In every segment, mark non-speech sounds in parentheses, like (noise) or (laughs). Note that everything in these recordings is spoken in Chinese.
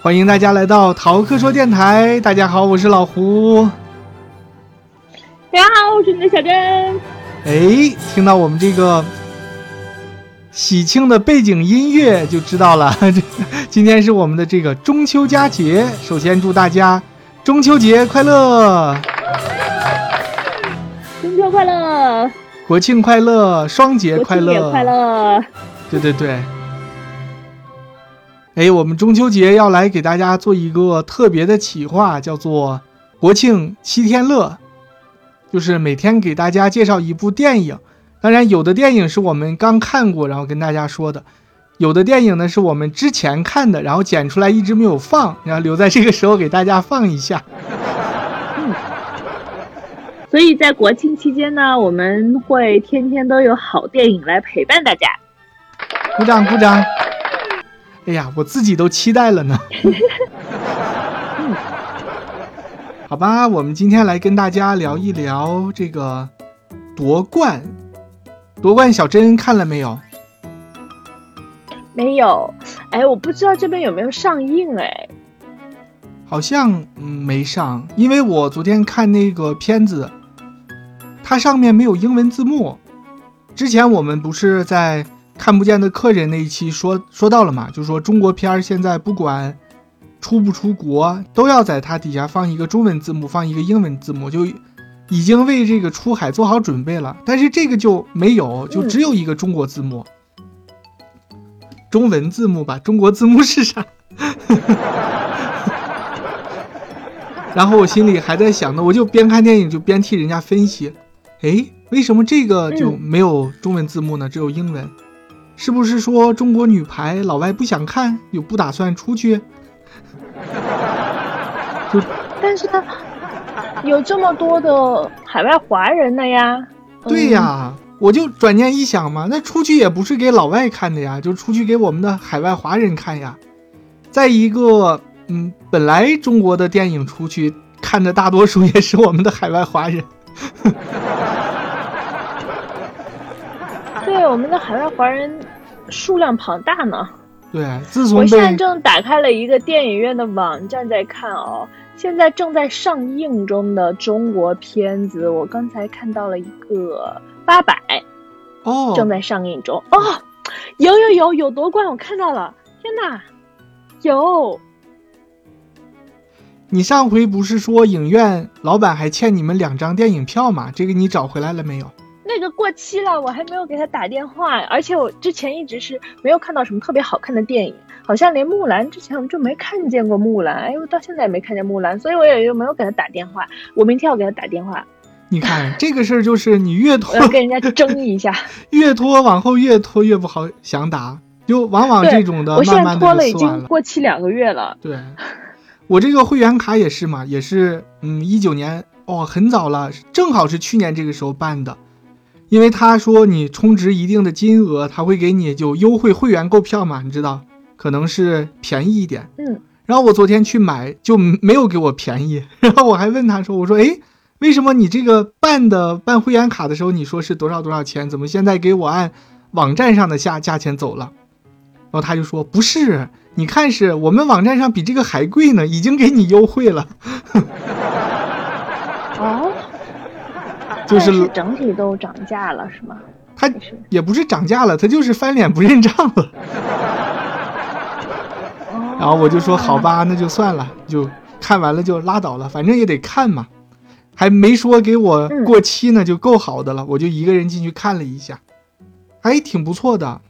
欢迎大家来到淘课说电台。大家好，我是老胡。大家好，我是你的小珍。哎，听到我们这个喜庆的背景音乐，就知道了。这 (laughs) 今天是我们的这个中秋佳节。首先祝大家中秋节快乐，中秋快乐，国庆快乐，双节快乐，快乐。对对对。哎，我们中秋节要来给大家做一个特别的企划，叫做“国庆七天乐”，就是每天给大家介绍一部电影。当然，有的电影是我们刚看过，然后跟大家说的；有的电影呢是我们之前看的，然后剪出来一直没有放，然后留在这个时候给大家放一下。嗯。所以在国庆期间呢，我们会天天都有好电影来陪伴大家。鼓掌，鼓掌。哎呀，我自己都期待了呢。(laughs) 好吧，我们今天来跟大家聊一聊这个夺冠。夺冠，小珍看了没有？没有。哎，我不知道这边有没有上映哎。好像没上，因为我昨天看那个片子，它上面没有英文字幕。之前我们不是在。看不见的客人那一期说说到了嘛，就说中国片儿现在不管出不出国，都要在它底下放一个中文字幕，放一个英文字幕，就已经为这个出海做好准备了。但是这个就没有，就只有一个中国字幕，中文字幕吧。中国字幕是啥？(laughs) 然后我心里还在想呢，我就边看电影就边替人家分析，哎，为什么这个就没有中文字幕呢？只有英文？是不是说中国女排老外不想看，又不打算出去？(laughs) 就，但是他有这么多的海外华人的呀。对呀，我就转念一想嘛，那出去也不是给老外看的呀，就出去给我们的海外华人看呀。再一个，嗯，本来中国的电影出去看的大多数也是我们的海外华人。对，我们的海外华人数量庞大呢。对，自从我现在正打开了一个电影院的网站在看哦，现在正在上映中的中国片子，我刚才看到了一个八百哦，正在上映中哦，有有有有夺冠，我看到了，天哪，有！你上回不是说影院老板还欠你们两张电影票吗？这个你找回来了没有？那个过期了，我还没有给他打电话，而且我之前一直是没有看到什么特别好看的电影，好像连木兰之前我们就没看见过木兰，哎，我到现在也没看见木兰，所以我也就没有给他打电话。我明天要给他打电话。你看这个事儿就是你越拖，跟人家争一下，(laughs) 越拖往后越拖越不好想打，就往往这种的，我现在拖了已经过期两个月了。对，我这个会员卡也是嘛，也是嗯一九年哦很早了，正好是去年这个时候办的。因为他说你充值一定的金额，他会给你就优惠会员购票嘛，你知道，可能是便宜一点。嗯。然后我昨天去买就没有给我便宜，(laughs) 然后我还问他说：“我说，哎，为什么你这个办的办会员卡的时候你说是多少多少钱，怎么现在给我按网站上的价价钱走了？”然后他就说：“不是，你看是我们网站上比这个还贵呢，已经给你优惠了。(laughs) ”哦。就是整体都涨价了，是吗？它也不是涨价了，它就是翻脸不认账了。然后我就说好吧，那就算了，就看完了就拉倒了，反正也得看嘛，还没说给我过期呢，就够好的了。我就一个人进去看了一下，还挺不错的。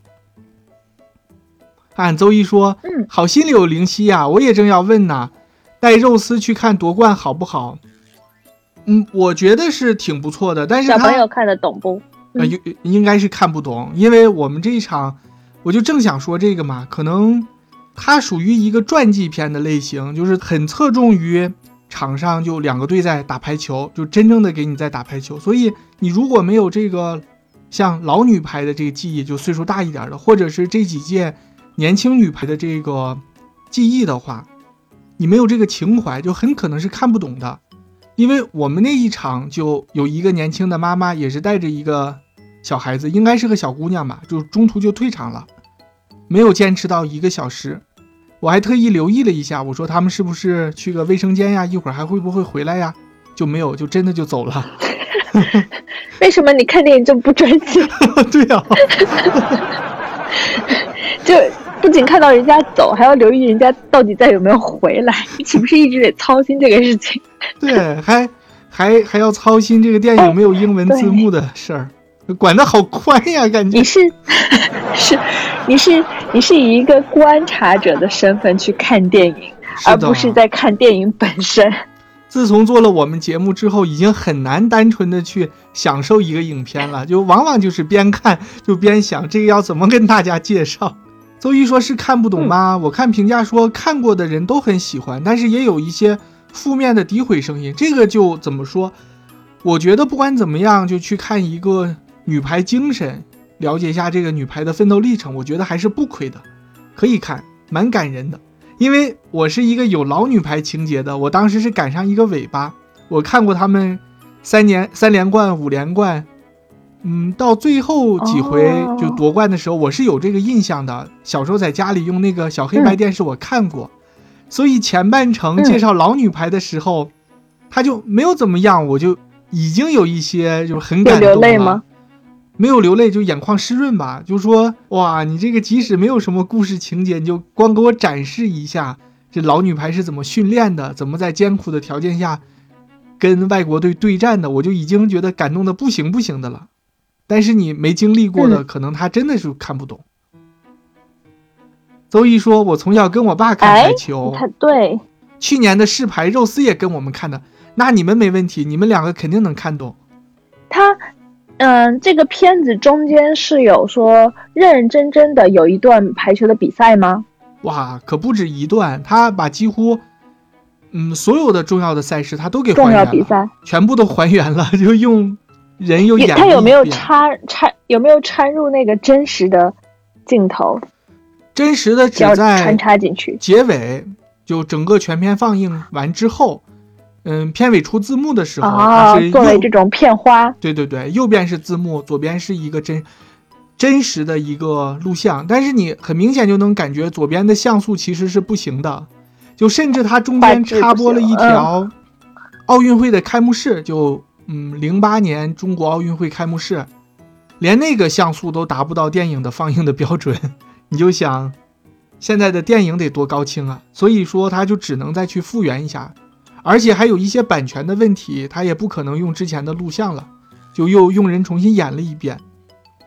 俺周一说，嗯，好心里有灵犀呀，我也正要问呢，带肉丝去看夺冠好不好？嗯，我觉得是挺不错的，但是小朋友看得懂不？呃，应应该是看不懂，因为我们这一场，我就正想说这个嘛，可能它属于一个传记片的类型，就是很侧重于场上就两个队在打排球，就真正的给你在打排球。所以你如果没有这个像老女排的这个记忆，就岁数大一点的，或者是这几届年轻女排的这个记忆的话，你没有这个情怀，就很可能是看不懂的。因为我们那一场就有一个年轻的妈妈，也是带着一个小孩子，应该是个小姑娘吧，就中途就退场了，没有坚持到一个小时。我还特意留意了一下，我说他们是不是去个卫生间呀？一会儿还会不会回来呀？就没有，就真的就走了。(laughs) 为什么你看电影这么不专心？(laughs) (laughs) 对呀、就不仅看到人家走，还要留意人家到底在有没有回来，你 (laughs) 岂不是一直得操心这个事情？(laughs) 对，还还还要操心这个电影有没有英文字幕的事儿，管得好宽呀，感觉你。是是你是 (laughs) 你是以一个观察者的身份去看电影，而不是在看电影本身。自从做了我们节目之后，已经很难单纯的去享受一个影片了，就往往就是边看就边想这个要怎么跟大家介绍。邹一说是看不懂吗？我看评价说看过的人都很喜欢，但是也有一些负面的诋毁声音。这个就怎么说？我觉得不管怎么样，就去看一个女排精神，了解一下这个女排的奋斗历程，我觉得还是不亏的，可以看，蛮感人的。因为我是一个有老女排情节的，我当时是赶上一个尾巴，我看过他们三年三连冠、五连冠，嗯，到最后几回哦就夺冠的时候，我是有这个印象的。小时候在家里用那个小黑白电视，我看过，所以前半程嗯介绍老女排的时候，他就没有怎么样，我就已经有一些就是很感动了。流泪吗？没有流泪，就眼眶湿润吧。就说哇，你这个即使没有什么故事情节，你就光给我展示一下这老女排是怎么训练的，怎么在艰苦的条件下跟外国队对战的，我就已经觉得感动的不行不行的了。但是你没经历过的，嗯可能他真的是看不懂。邹毅说：“我从小跟我爸看哎排球，他对，去年的世排肉丝也跟我们看的，那你们没问题，你们两个肯定能看懂。他，嗯，这个片子中间是有说认认真真的有一段排球的比赛吗？哇，可不止一段，他把几乎，嗯，所有的重要的赛事他都给还重原了，要比赛，全部都还原了，(laughs) 就用人又也演他有没有插插有没有掺入那个真实的镜头，真实的只要在穿插进去？结尾，就整个全片放映完之后，嗯，片尾出字幕的时候，它是，哦作为这种片花，对对对，右边是字幕，左边是一个真真实的一个录像，但是你很明显就能感觉左边的像素其实是不行的，就甚至它中间插播了一条奥运会的开幕式，就嗯零八年中国奥运会开幕式，连那个像素都达不到电影的放映的标准，你就想现在的电影得多高清啊！所以说它就只能再去复原一下，而且还有一些版权的问题，它也不可能用之前的录像了。就又用人重新演了一遍，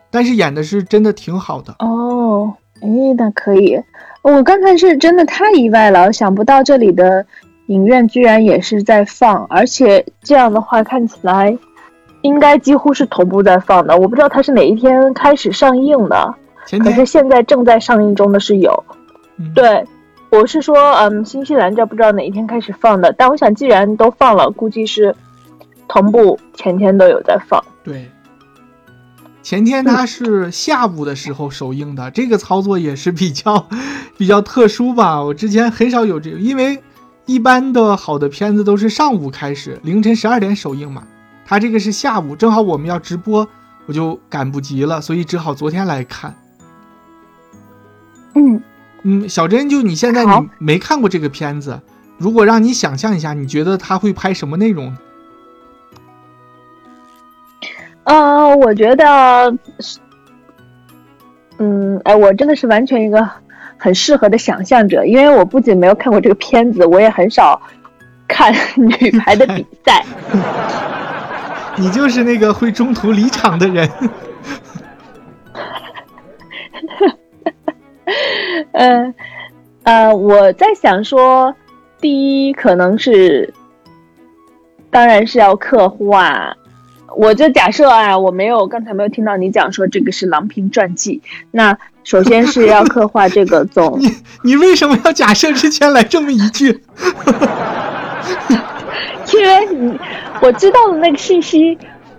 但是演的是真的挺好的。哦，诶，那可以。我刚才是真的太意外了，想不到这里的影院居然也是在放，而且这样的话看起来应该几乎是同步在放的。我不知道它是哪一天开始上映的，可是现在正在上映中的是有。嗯，对，我是说，嗯，新西兰这不知道哪一天开始放的，但我想既然都放了，估计是同步前天都有在放。对，前天它是下午的时候首映的，这个操作也是比较比较特殊吧。我之前很少有这个，因为一般的好的片子都是上午开始，凌晨十二点首映嘛。他这个是下午，正好我们要直播，我就赶不及了，所以只好昨天来看。嗯，嗯，小珍，就你现在你没看过这个片子，如果让你想象一下，你觉得他会拍什么内容呢？呃，我觉得，嗯，哎，我真的是完全一个很适合的想象者，因为我不仅没有看过这个片子，我也很少看 (laughs) 女排的比赛。(laughs) 你就是那个会中途离场的人。(laughs) 呃，呃，我在想说，第一可能是，当然是要刻画。我就假设啊，我没有刚才没有听到你讲说这个是郎平传记。那首先是要刻画这个 (laughs) 总你你为什么要假设之前来这么一句？(laughs) 因为你我知道的那个信息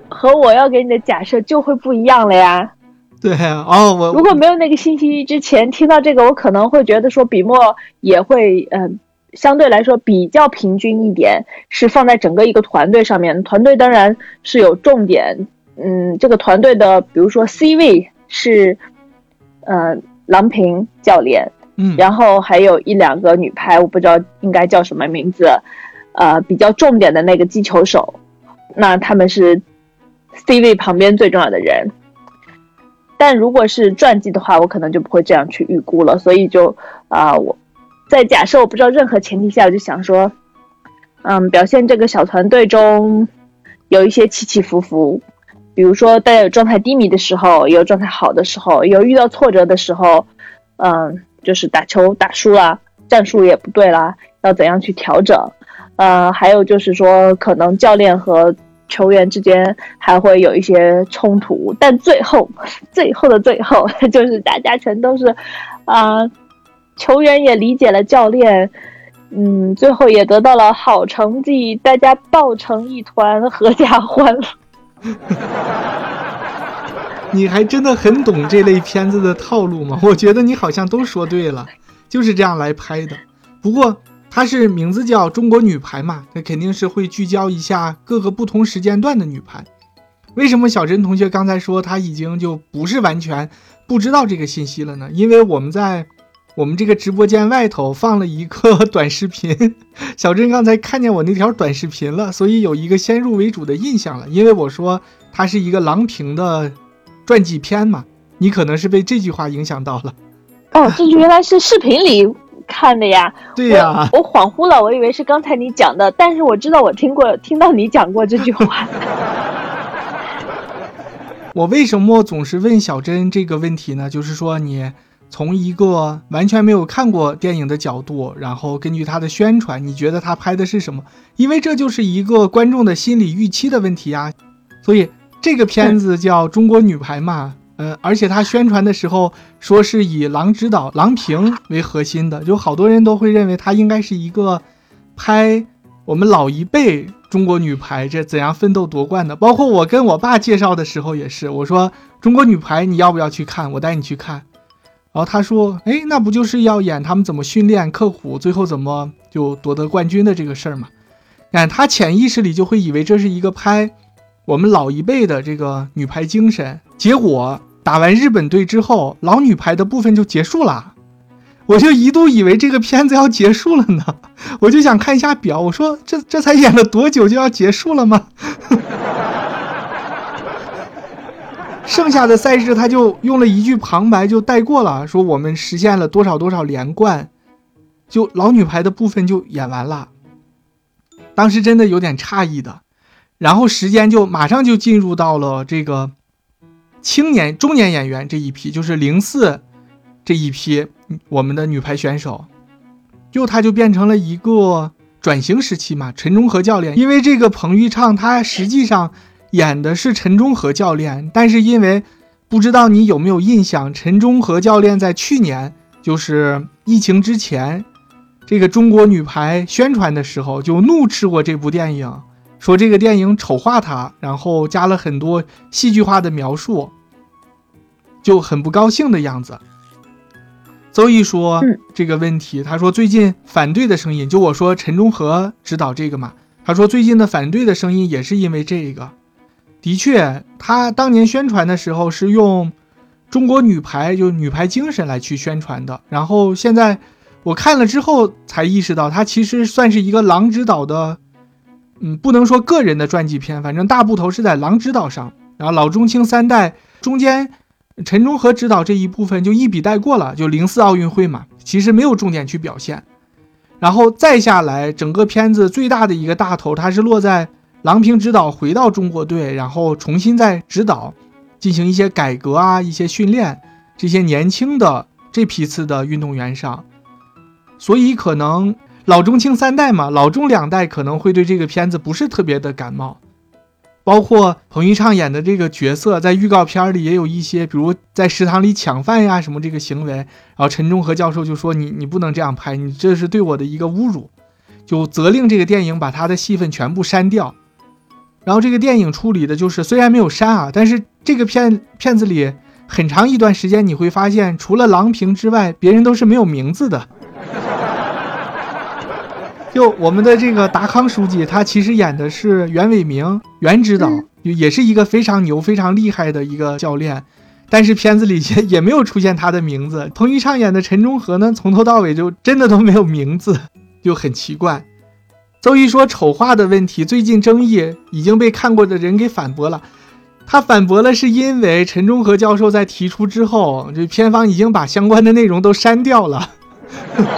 和我要给你的假设就会不一样了呀。(laughs) 对啊哦，我如果没有那个信息之前听到这个，我可能会觉得说笔墨也会嗯、呃相对来说比较平均一点，是放在整个一个团队上面。团队当然是有重点，嗯，这个团队的比如说 C 位是呃郎平教练，嗯，然后还有一两个女排，我不知道应该叫什么名字，呃，比较重点的那个击球手，那他们是 C 位旁边最重要的人。但如果是传记的话，我可能就不会这样去预估了。所以就啊，我在假设我不知道任何前提下，我就想说，嗯，表现这个小团队中有一些起起伏伏，比如说大家有状态低迷的时候，有状态好的时候，有遇到挫折的时候，嗯，就是打球打输了，战术也不对啦，要怎样去调整？呃，还有就是说，可能教练和球员之间还会有一些冲突，但最后，(laughs) 最后的最后，(laughs) 就是大家全都是，啊，球员也理解了教练，嗯，最后也得到了好成绩，大家抱成一团，阖家欢乐。(laughs) 你还真的很懂这类片子的套路吗？我觉得你好像都说对了，就是这样来拍的。不过。它是名字叫中国女排嘛，那肯定是会聚焦一下各个不同时间段的女排。为什么小珍同学刚才说他已经就不是完全不知道这个信息了呢？因为我们在我们这个直播间外头放了一个 (laughs) 短视频，小珍刚才看见我那条短视频了，所以有一个先入为主的印象了。因为我说它是一个郎平的传记片嘛，你可能是被这句话影响到了。哦，这原来是视频里。看的呀，(laughs) 对呀，我恍惚了，我以为是刚才你讲的，但是我知道我听过，听到你讲过这句话。(laughs) 我为什么总是问小珍这个问题呢？就是说，你从一个完全没有看过电影的角度，然后根据他的宣传，你觉得他拍的是什么？因为这就是一个观众的心理预期的问题呀。所以这个片子叫《中国女排》嘛。呃，而且他宣传的时候说是以郎指导郎平为核心的，就好多人都会认为他应该是一个拍我们老一辈中国女排这怎样奋斗夺冠的。包括我跟我爸介绍的时候也是，我说中国女排你要不要去看？我带你去看。然后他说，哎，那不就是要演他们怎么训练刻苦，最后怎么就夺得冠军的这个事儿吗？看他潜意识里就会以为这是一个拍我们老一辈的这个女排精神，结果。打完日本队之后，老女排的部分就结束了，我就一度以为这个片子要结束了呢。(laughs) 我就想看一下表，我说这这才演了多久就要结束了吗？(laughs) 剩下的赛事他就用了一句旁白就带过了，说我们实现了多少多少连冠，就老女排的部分就演完了。当时真的有点诧异的，然后时间就马上就进入到了这个。青年、中年演员这一批，就是零四这一批，我们的女排选手，就他就变成了一个转型时期嘛。陈忠和教练，因为这个彭昱畅，他实际上演的是陈忠和教练，但是因为不知道你有没有印象，陈忠和教练在去年就是疫情之前，这个中国女排宣传的时候就怒斥过这部电影。说这个电影丑化他，然后加了很多戏剧化的描述，就很不高兴的样子。邹毅说这个问题，他说最近反对的声音，就我说陈忠和指导这个嘛，他说最近的反对的声音也是因为这个。的确，他当年宣传的时候是用中国女排就女排精神来去宣传的，然后现在我看了之后才意识到，他其实算是一个狼指导的。嗯，不能说个人的传记片，反正大部头是在郎指导上。然后老中青三代中间，陈忠和指导这一部分就一笔带过了，就零四奥运会嘛，其实没有重点去表现。然后再下来，整个片子最大的一个大头，它是落在郎平指导回到中国队，然后重新再指导，进行一些改革啊，一些训练这些年轻的这批次的运动员上，所以可能。老中青三代嘛，老中两代可能会对这个片子不是特别的感冒，包括彭昱畅演的这个角色，在预告片里也有一些，比如在食堂里抢饭呀什么这个行为，然后陈忠和教授就说你你不能这样拍，你这是对我的一个侮辱，就责令这个电影把他的戏份全部删掉。然后这个电影处理的就是虽然没有删啊，但是这个片片子里很长一段时间你会发现，除了郎平之外，别人都是没有名字的。就我们的这个达康书记，他其实演的是袁伟明袁指导，也是一个非常牛、非常厉害的一个教练。但是片子里也也没有出现他的名字。彭昱畅演的陈忠和呢，从头到尾就真的都没有名字，就很奇怪。邹毅说丑化的问题，最近争议已经被看过的人给反驳了。他反驳了，是因为陈忠和教授在提出之后，这片方已经把相关的内容都删掉了。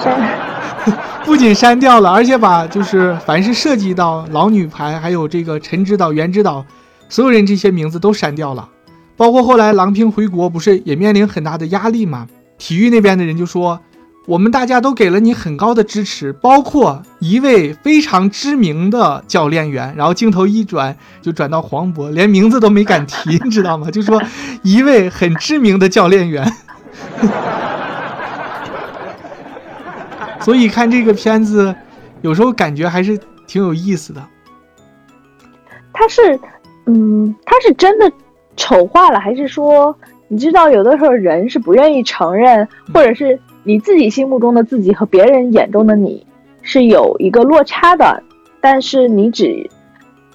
(laughs) 不仅删掉了，而且把就是凡是涉及到老女排，还有这个陈指导、袁指导，所有人这些名字都删掉了。包括后来郎平回国，不是也面临很大的压力吗？体育那边的人就说，我们大家都给了你很高的支持，包括一位非常知名的教练员。然后镜头一转，就转到黄渤，连名字都没敢提，你知道吗？(laughs) 就说一位很知名的教练员。所以看这个片子，有时候感觉还是挺有意思的。他是，嗯，他是真的。丑化了，还是说你知道，有的时候人是不愿意承认，或者是你自己心目中的自己和别人眼中的你是有一个落差的，但是你只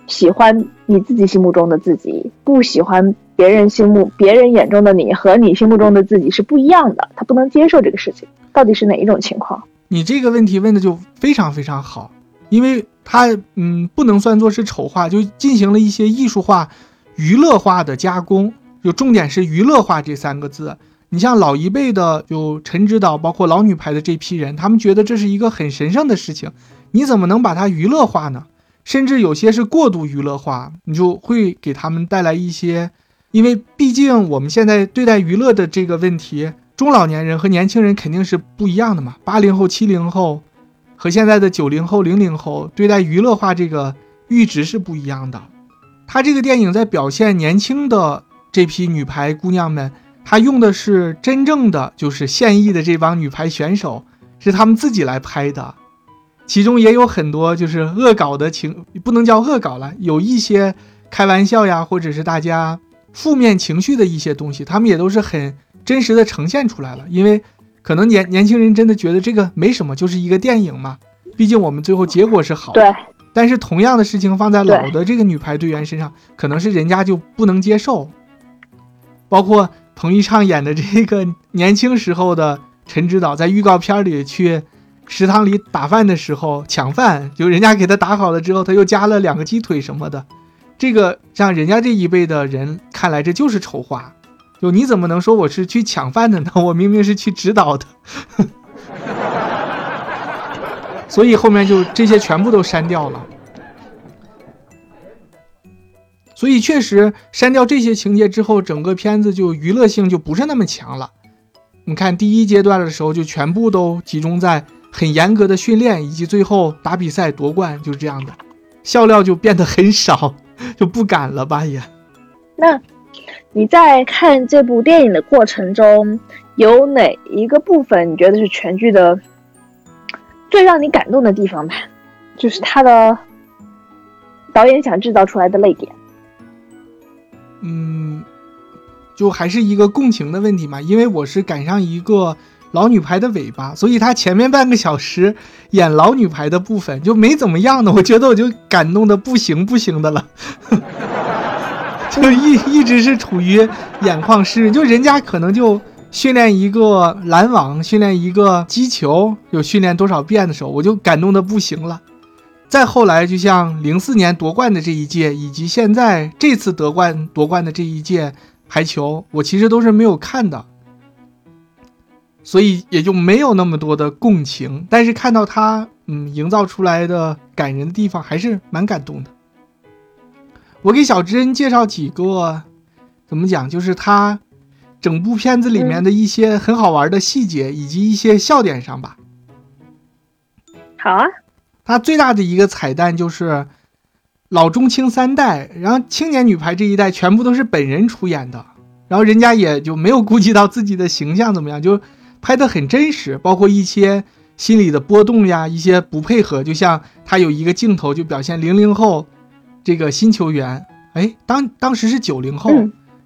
喜欢你自己心目中的自己，不喜欢别人心目别人眼中的你和你心目中的自己是不一样的，他不能接受这个事情，到底是哪一种情况？你这个问题问的就非常非常好，因为他嗯不能算作是丑化，就进行了一些艺术化。娱乐化的加工，就重点是娱乐化这三个字。你像老一辈的，就陈指导，包括老女排的这批人，他们觉得这是一个很神圣的事情，你怎么能把它娱乐化呢？甚至有些是过度娱乐化，你就会给他们带来一些，因为毕竟我们现在对待娱乐的这个问题，中老年人和年轻人肯定是不一样的嘛。八零后、七零后和现在的九零后、零零后对待娱乐化这个阈值是不一样的。他这个电影在表现年轻的这批女排姑娘们，他用的是真正的就是现役的这帮女排选手，是他们自己来拍的，其中也有很多就是恶搞的情，不能叫恶搞了，有一些开玩笑呀，或者是大家负面情绪的一些东西，他们也都是很真实的呈现出来了。因为可能年年轻人真的觉得这个没什么，就是一个电影嘛，毕竟我们最后结果是好。对。但是同样的事情放在老的这个女排队员身上，可能是人家就不能接受。包括彭昱畅演的这个年轻时候的陈指导，在预告片里去食堂里打饭的时候抢饭，就人家给他打好了之后，他又加了两个鸡腿什么的。这个让人家这一辈的人看来，这就是丑化。就你怎么能说我是去抢饭的呢？(laughs) 我明明是去指导的。(laughs) 所以后面就这些全部都删掉了。所以确实删掉这些情节之后，整个片子就娱乐性就不是那么强了。你看第一阶段的时候，就全部都集中在很严格的训练以及最后打比赛夺冠，就是这样的，笑料就变得很少，就不敢了吧也。那你在看这部电影的过程中，有哪一个部分你觉得是全剧的？最让你感动的地方吧，就是他的导演想制造出来的泪点。嗯，就还是一个共情的问题嘛，因为我是赶上一个老女排的尾巴，所以她前面半个小时演老女排的部分就没怎么样的，我觉得我就感动的不行不行的了，(laughs) 就一一直是处于眼眶湿，就人家可能就。训练一个拦网，训练一个击球，有训练多少遍的时候，我就感动的不行了。再后来，就像零四年夺冠的这一届，以及现在这次夺冠夺冠的这一届排球，我其实都是没有看的，所以也就没有那么多的共情。但是看到他，嗯，营造出来的感人的地方，还是蛮感动的。我给小珍介绍几个，怎么讲，就是他。整部片子里面的一些很好玩的细节，以及一些笑点上吧。好啊，它最大的一个彩蛋就是老中青三代，然后青年女排这一代全部都是本人出演的，然后人家也就没有顾及到自己的形象怎么样，就拍的很真实，包括一些心理的波动呀，一些不配合，就像他有一个镜头就表现零零后这个新球员，哎，当当时是九零后。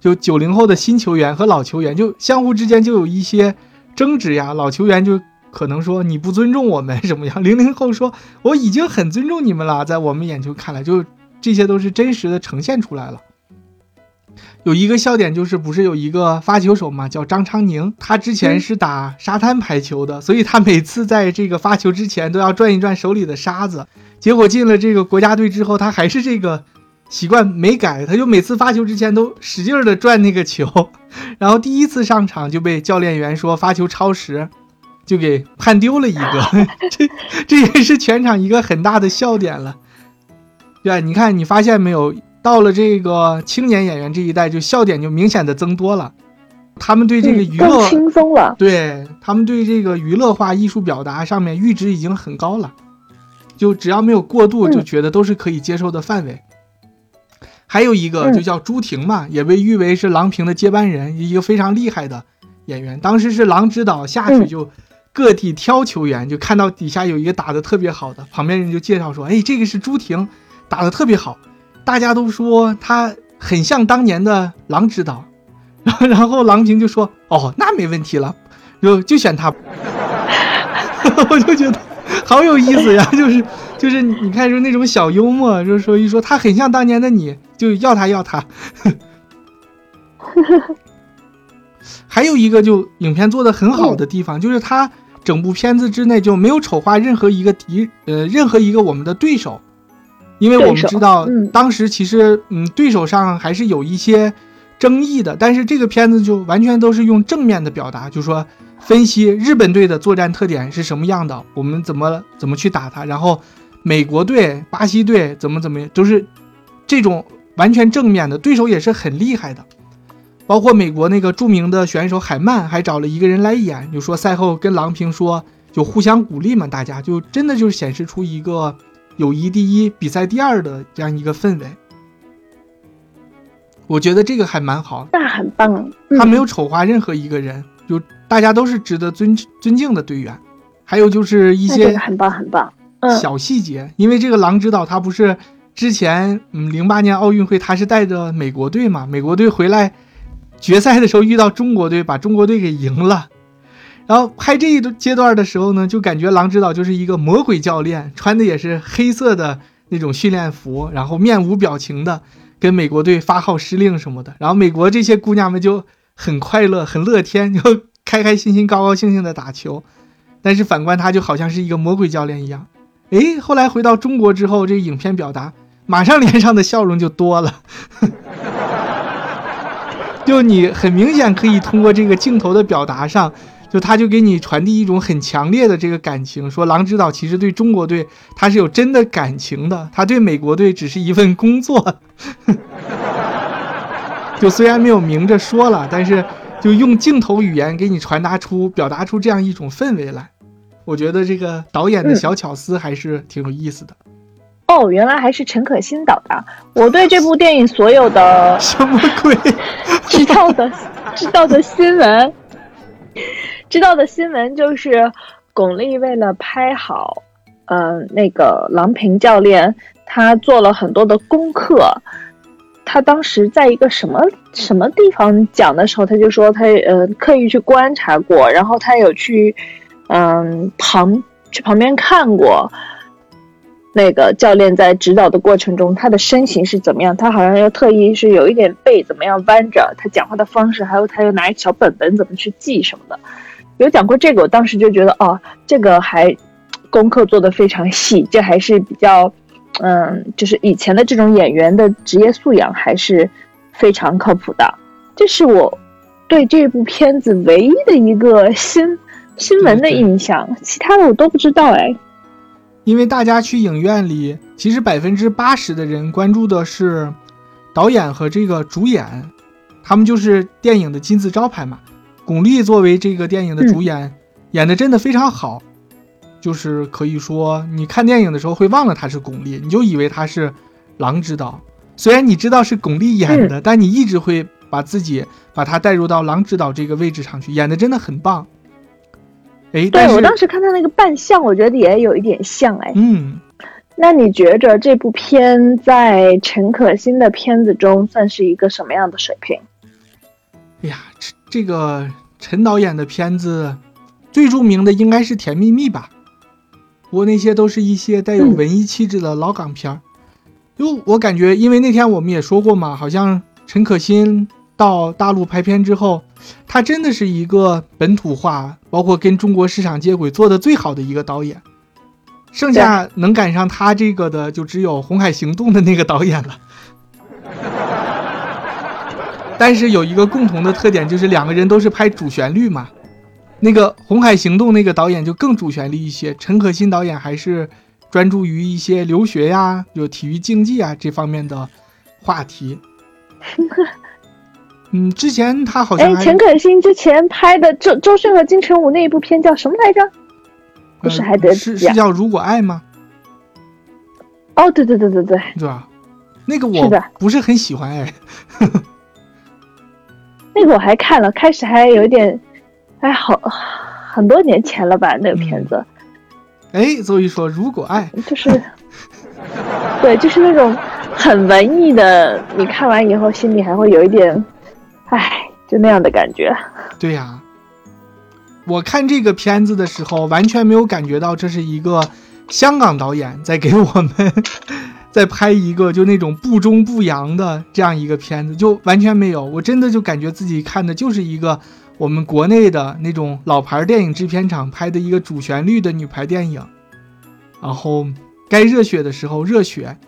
就九零后的新球员和老球员就相互之间就有一些争执呀，老球员就可能说你不尊重我们什么样，零零后说我已经很尊重你们了，在我们眼球看来，就这些都是真实的呈现出来了。有一个笑点就是，不是有一个发球手嘛，叫张昌宁，他之前是打沙滩排球的，所以他每次在这个发球之前都要转一转手里的沙子。结果进了这个国家队之后，他还是这个习惯没改，他就每次发球之前都使劲的转那个球，然后第一次上场就被教练员说发球超时，就给判丢了一个，(laughs) 这这也是全场一个很大的笑点了。对，你看你发现没有？到了这个青年演员这一代，就笑点就明显的增多了。他们对这个娱乐轻松了，对他们对这个娱乐化艺术表达上面阈值已经很高了，就只要没有过度，就觉得都是可以接受的范围。还有一个就叫朱婷嘛，也被誉为是郎平的接班人，一个非常厉害的演员。当时是郎指导下去就各地挑球员，就看到底下有一个打的特别好的，旁边人就介绍说：“哎，这个是朱婷，打的特别好。”大家都说他很像当年的郎指导，然后然后郎平就说：“哦，那没问题了，(laughs) 就就选他。”我就觉得好有意思呀，就是就是你看，就那种小幽默，就是说一说他很像当年的你，就要他要他。还有一个就影片做的很好的地方，就是他整部片子之内就没有丑化任何一个敌呃任何一个我们的对手。因为我们知道，当时其实，嗯，对手上还是有一些争议的，但是这个片子就完全都是用正面的表达，就说分析日本队的作战特点是什么样的，我们怎么怎么去打他，然后美国队、巴西队怎么怎么，都是这种完全正面的，对手也是很厉害的，包括美国那个著名的选手海曼还找了一个人来演，就说赛后跟郎平说，就互相鼓励嘛，大家就真的就是显示出一个。友谊第一，比赛第二的这样一个氛围，我觉得这个还蛮好。那很棒，他没有丑化任何一个人，就大家都是值得尊尊敬的队员。还有就是一些很棒很棒小细节，因为这个狼指导他不是之前嗯零八年奥运会他是带着美国队嘛，美国队回来决赛的时候遇到中国队，把中国队给赢了。然后拍这一阶段的时候呢，就感觉狼指导就是一个魔鬼教练，穿的也是黑色的那种训练服，然后面无表情的跟美国队发号施令什么的。然后美国这些姑娘们就很快乐、很乐天，就开开心心、高高兴兴的打球。但是反观他，就好像是一个魔鬼教练一样。哎，后来回到中国之后，这影片表达马上脸上的笑容就多了，就你很明显可以通过这个镜头的表达上。就他就给你传递一种很强烈的这个感情，说郎指导其实对中国队他是有真的感情的，他对美国队只是一份工作。(laughs) 就虽然没有明着说了，但是就用镜头语言给你传达出、表达出这样一种氛围来，我觉得这个导演的小巧思还是挺有意思的。哦，原来还是陈可辛导的。我对这部电影所有的 (laughs) 什么鬼 (laughs) 知道的知道的新闻。知道的新闻就是，巩俐为了拍好，嗯，那个郎平教练，他做了很多的功课。他当时在一个什么什么地方讲的时候，他就说他呃刻意去观察过，然后他有去嗯旁去旁边看过那个教练在指导的过程中，他的身形是怎么样？他好像又特意是有一点背怎么样弯着，他讲话的方式，还有他又拿一小本本怎么去记什么的。有讲过这个，我当时就觉得哦，这个还功课做得非常细，这还是比较，嗯，就是以前的这种演员的职业素养还是非常靠谱的。这是我对这部片子唯一的一个新新闻的印象，其他的我都不知道哎。因为大家去影院里，其实百分之八十的人关注的是导演和这个主演，他们就是电影的金字招牌嘛。巩俐作为这个电影的主演，演的真的非常好，就是可以说，你看电影的时候会忘了她是巩俐，你就以为她是郎指导。虽然你知道是巩俐演的，但你一直会把自己把她带入到郎指导这个位置上去，演的真的很棒。哎，对我当时看他那个扮相，我觉得也有一点像哎。嗯，那你觉着这部片在陈可辛的片子中算是一个什么样的水平？哎呀，这。这个陈导演的片子，最著名的应该是《甜蜜蜜》吧？不过那些都是一些带有文艺气质的老港片儿。就我感觉，因为那天我们也说过嘛，好像陈可辛到大陆拍片之后，他真的是一个本土化，包括跟中国市场接轨做的最好的一个导演。剩下能赶上他这个的，就只有《红海行动》的那个导演了。但是有一个共同的特点，就是两个人都是拍主旋律嘛。那个《红海行动》那个导演就更主旋律一些，陈可辛导演还是专注于一些留学呀、有体育竞技啊这方面的话题。嗯，之前他好像哎，陈可辛之前拍的周周迅和金城武那一部片叫什么来着？不是还得是是叫《如果爱》吗？哦，对对对对对，对吧？那个我不是很喜欢哎。(laughs) 那个我还看了，开始还有点，哎，好很多年前了吧？那个片子。哎，周一说《如果爱》就是，对，就是那种很文艺的，你看完以后心里还会有一点，哎，就那样的感觉。对呀。我看这个片子的时候，完全没有感觉到这是一个香港导演在给我们 (laughs) 在拍一个就那种不中不洋的这样一个片子，就完全没有。我真的就感觉自己看的就是一个我们国内的那种老牌电影制片厂拍的一个主旋律的女排电影，然后该热血的时候热血，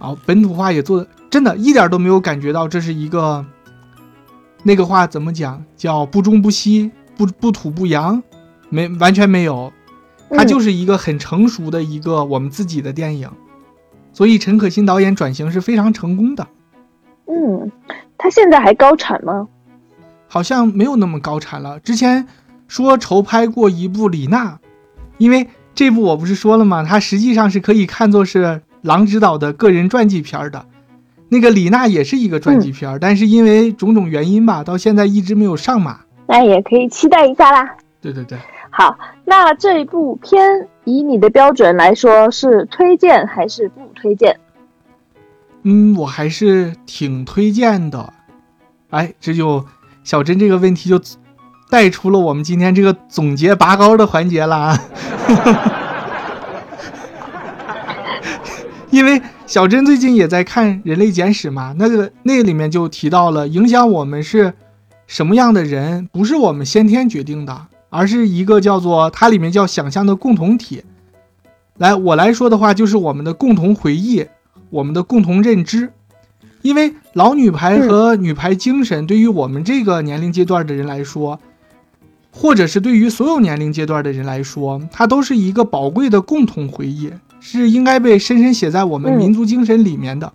然后本土化也做的真的一点都没有感觉到这是一个那个话怎么讲叫不中不西。不不土不洋，没完全没有，它就是一个很成熟的一个我们自己的电影，所以陈可辛导演转型是非常成功的。嗯，他现在还高产吗？好像没有那么高产了。之前说筹拍过一部李娜，因为这部我不是说了吗？它实际上是可以看作是郎指导的个人传记片的。那个李娜也是一个传记片，但是因为种种原因吧，到现在一直没有上马。那也可以期待一下啦。对对对，好，那这部片以你的标准来说是推荐还是不推荐？嗯，我还是挺推荐的。哎，这就小珍这个问题就带出了我们今天这个总结拔高的环节了啊。(laughs) 因为小珍最近也在看《人类简史》嘛，那个那里面就提到了影响我们是。什么样的人不是我们先天决定的，而是一个叫做它里面叫想象的共同体。来，我来说的话，就是我们的共同回忆，我们的共同认知。因为老女排和女排精神，对于我们这个年龄阶段的人来说，或者是对于所有年龄阶段的人来说，它都是一个宝贵的共同回忆，是应该被深深写在我们民族精神里面的。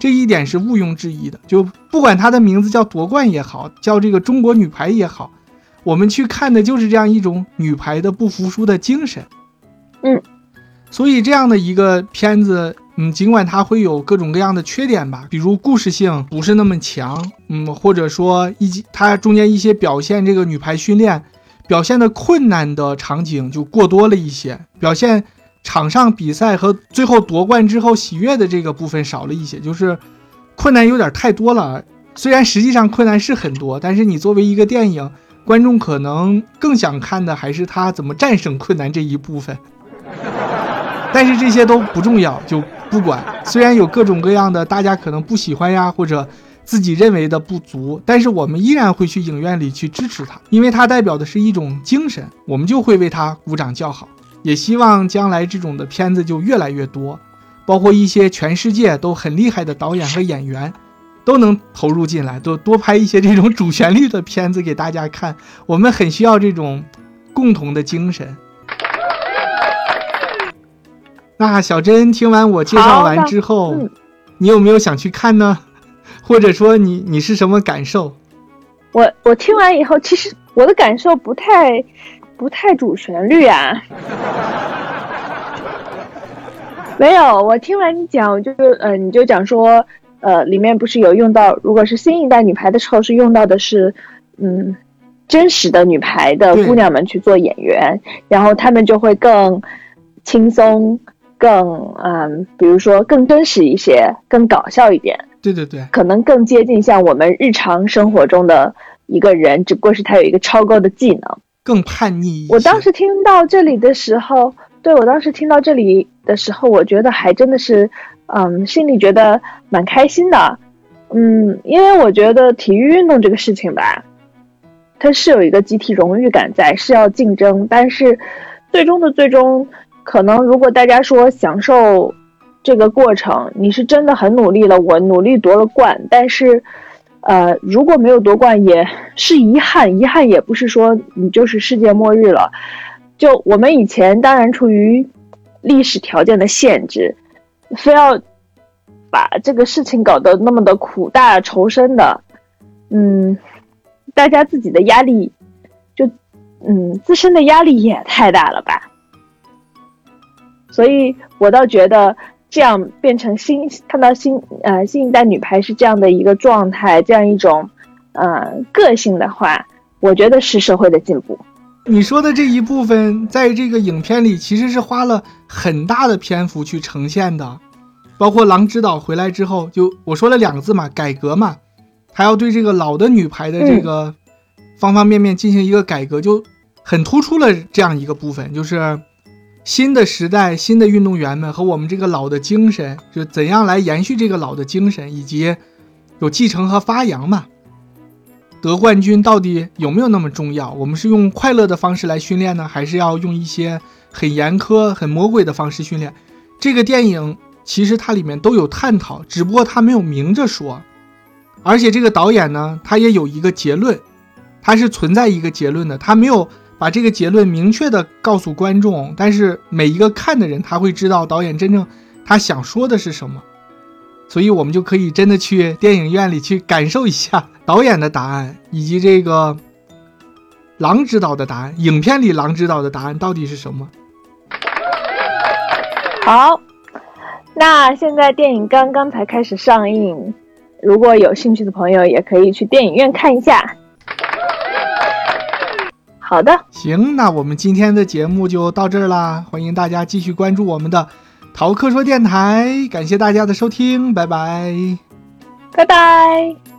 这一点是毋庸置疑的，就不管它的名字叫夺冠也好，叫这个中国女排也好，我们去看的就是这样一种女排的不服输的精神。嗯，所以这样的一个片子，嗯，尽管它会有各种各样的缺点吧，比如故事性不是那么强，嗯，或者说一它中间一些表现这个女排训练表现的困难的场景就过多了一些，表现。场上比赛和最后夺冠之后喜悦的这个部分少了一些，就是困难有点太多了。虽然实际上困难是很多，但是你作为一个电影观众，可能更想看的还是他怎么战胜困难这一部分。(laughs) 但是这些都不重要，就不管。虽然有各种各样的大家可能不喜欢呀，或者自己认为的不足，但是我们依然会去影院里去支持他，因为他代表的是一种精神，我们就会为他鼓掌叫好。也希望将来这种的片子就越来越多，包括一些全世界都很厉害的导演和演员，都能投入进来，多多拍一些这种主旋律的片子给大家看。我们很需要这种共同的精神。那小珍听完我介绍完之后，你有没有想去看呢？或者说你你是什么感受？我我听完以后，其实我的感受不太。不太主旋律啊，(laughs) 没有。我听完你讲，我就呃，你就讲说，呃，里面不是有用到，如果是新一代女排的时候，是用到的是，嗯，真实的女排的姑娘们去做演员，然后她们就会更轻松，更嗯，比如说更真实一些，更搞笑一点。对对对，可能更接近像我们日常生活中的一个人，只不过是他有一个超高的技能。更叛逆。我当时听到这里的时候，对我当时听到这里的时候，我觉得还真的是，嗯，心里觉得蛮开心的。嗯，因为我觉得体育运动这个事情吧，它是有一个集体荣誉感在，是要竞争，但是最终的最终，可能如果大家说享受这个过程，你是真的很努力了，我努力夺了冠，但是。呃，如果没有夺冠也是遗憾，遗憾也不是说你就是世界末日了。就我们以前当然出于历史条件的限制，非要把这个事情搞得那么的苦大仇深的，嗯，大家自己的压力就嗯自身的压力也太大了吧。所以我倒觉得。这样变成新看到新呃新一代女排是这样的一个状态，这样一种呃个性的话，我觉得是社会的进步。你说的这一部分，在这个影片里其实是花了很大的篇幅去呈现的，包括郎指导回来之后，就我说了两个字嘛，改革嘛，他要对这个老的女排的这个方方面面进行一个改革，就很突出了这样一个部分，就是。新的时代，新的运动员们和我们这个老的精神，就怎样来延续这个老的精神，以及有继承和发扬嘛？得冠军到底有没有那么重要？我们是用快乐的方式来训练呢，还是要用一些很严苛、很魔鬼的方式训练？这个电影其实它里面都有探讨，只不过它没有明着说。而且这个导演呢，他也有一个结论，他是存在一个结论的，他没有。把这个结论明确的告诉观众，但是每一个看的人他会知道导演真正他想说的是什么，所以我们就可以真的去电影院里去感受一下导演的答案，以及这个狼指导的答案，影片里狼指导的答案到底是什么？好，那现在电影刚刚才开始上映，如果有兴趣的朋友也可以去电影院看一下。好的，行，那我们今天的节目就到这儿啦，欢迎大家继续关注我们的淘客说电台，感谢大家的收听，拜拜，拜拜。